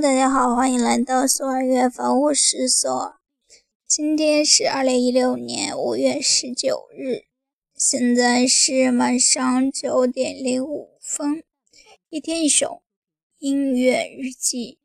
大家好，欢迎来到苏二月房，屋实所。今天是二零一六年五月十九日，现在是晚上九点零五分。一天一首音乐日记。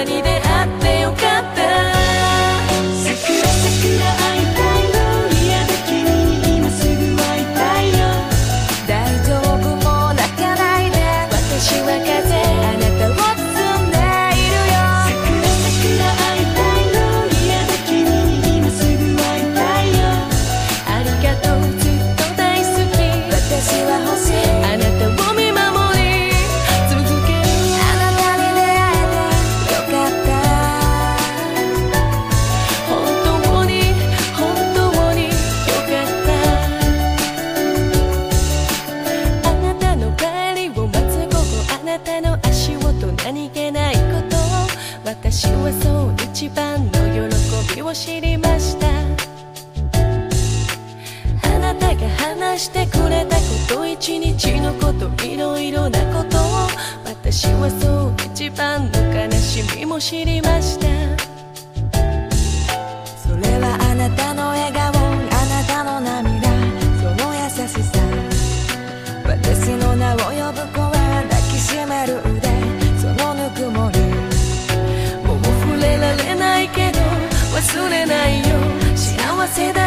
I need it. say that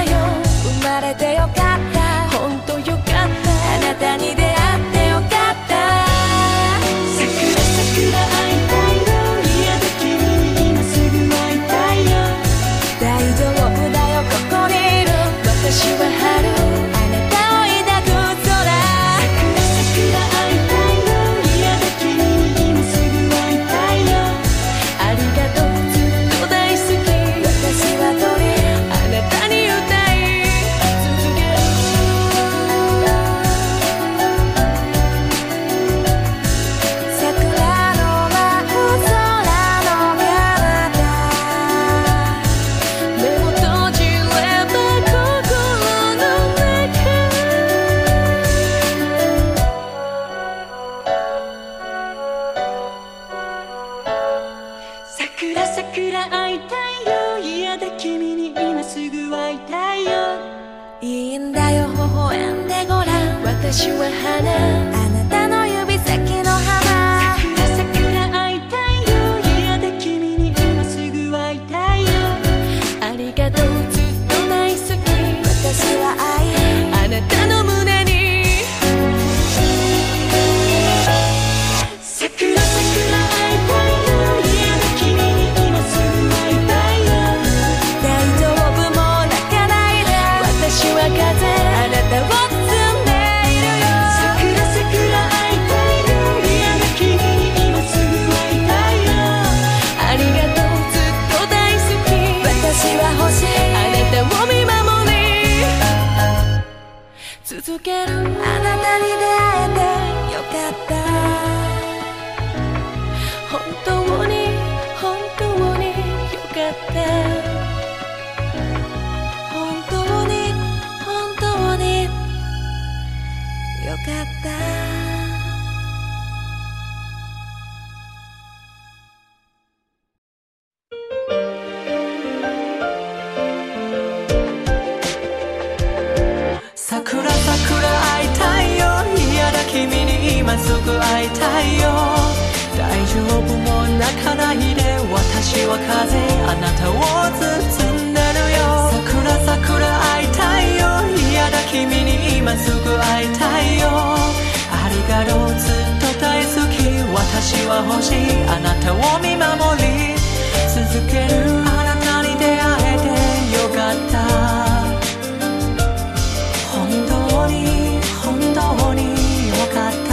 私は愛。あなたの胸本当に本当によかった。本当に本当によかった。今すぐ会いたいよ。ありがとうずっと大好き。私は欲しい。あなたを見守り。続けるあなたに出会えてよかった。本当に本当によかった。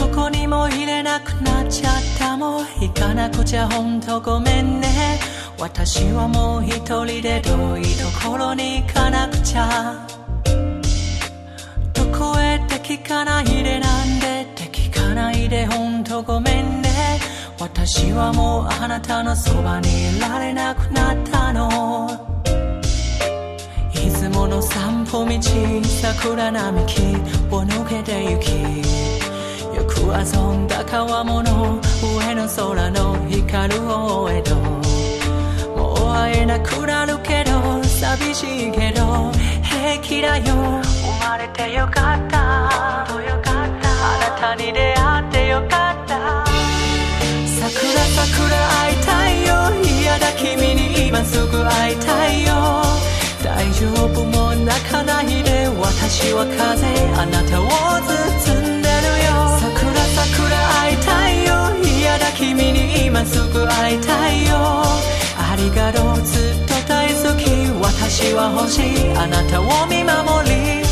ここにも入れなくなっちゃった。もう行かなくちゃ。本当ごめんね。私はもう一人で遠いところに行かなくちゃ。どこへって聞かないでなんでって聞かないで本当ごめんね。私はもうあなたのそばにいられなくなったの。いつもの散歩道桜並木を抜けてゆきよく遊んだ川物上の空の光を終えど会えなくなるけど寂しいけど平気だよ。生まれてよかった。本当よかった。あなたに出会ってよかった。桜桜会いたいよ。嫌だ君に今すぐ会いたいよ。大丈夫もう泣かないで私は風あなたを包んでるよ。桜桜会いたいよ。嫌だ君に今すぐ会いたいよ。ありがとうずっと大好き私は欲しいあなたを見守り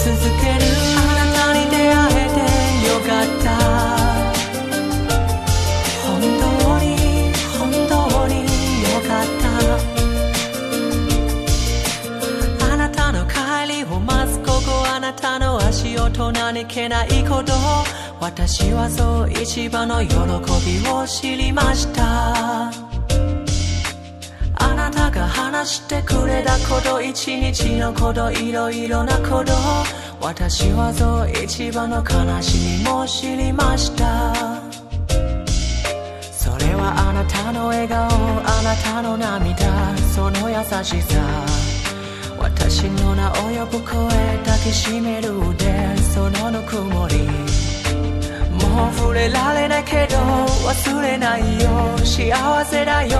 続けるあなたに出会えてよかった本当に本当によかった。あなたの帰りを待つここあなたの足音何気ないこと。私はそう一番の喜びを知りました。してくれたこと一日のこといろいろなこと。私はそう一番の悲しみも知りました。それはあなたの笑顔あなたの涙その優しさ。私の名を呼ぶ声抱きしめる腕そのぬくもり。もう触れられないけど忘れないよ幸せだよ。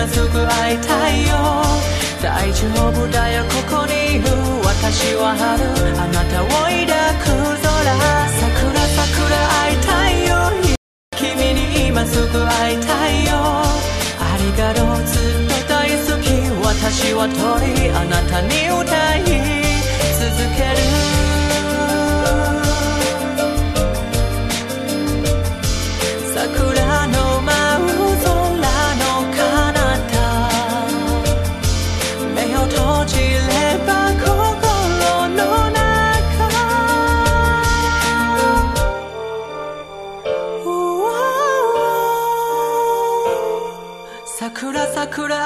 今すぐ会いたいよ大丈夫。だよここにいる私は春あなたを抱く空桜桜会いたいよ君に今すぐ会いたいよありがとうずっと大好き私は鳥あなたに歌い続ける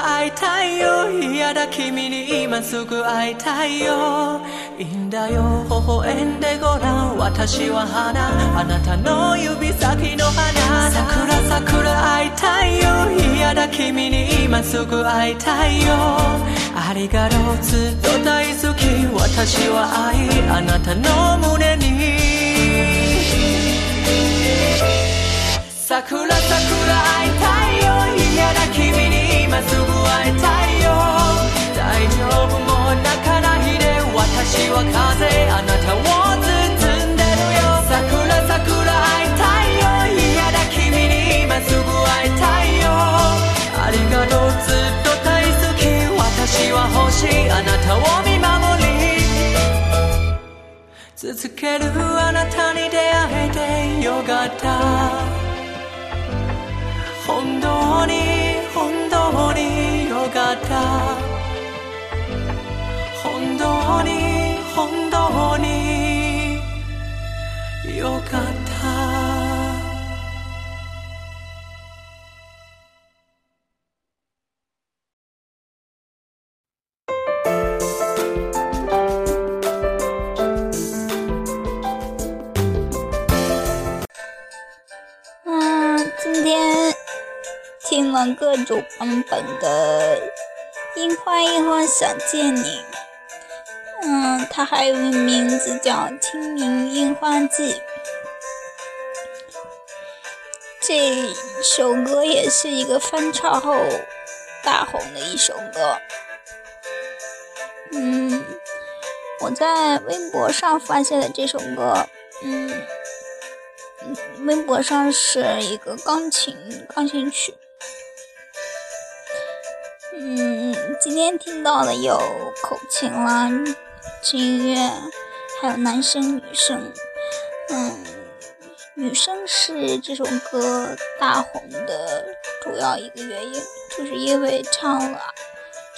会いたいよ。嫌だ君に今すぐ会いたいよ。いいんだよ。微笑んでごらん。私は花。あなたの指先の花。桜桜会いたいよ。嫌だ君に今すぐ会いたいよ。ありがとう。ずっと大好き。私は愛。あなたの胸に。桜桜会すぐ会いたいよ大丈夫もう泣かないで私は風あなたを包んでるよ。桜桜会いたいよ。嫌だ君に今すぐ会いたいよ。ありがとうずっと大好き私は欲しいあなたを見守り。続けるあなたに出会えてよかった。本当に本当に本当によかった。听了各种版本的《樱花樱花想见你》，嗯，它还有一个名字叫《清明樱花季》。这首歌也是一个翻唱后大红的一首歌。嗯，我在微博上发现了这首歌，嗯。微博上是一个钢琴钢琴曲，嗯，今天听到的有口琴啦、轻音乐，还有男生女生，嗯，女生是这首歌大红的主要一个原因，就是因为唱了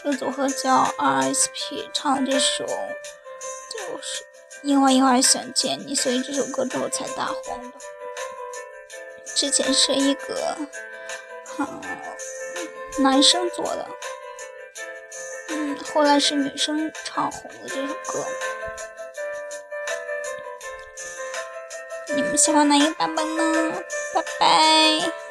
这个组合叫 RSP，唱这首就是因为因为想见你，所以这首歌之后才大红的。之前是一个嗯男生做的，嗯，后来是女生唱红了这首歌。你们喜欢哪一个版本呢？拜拜。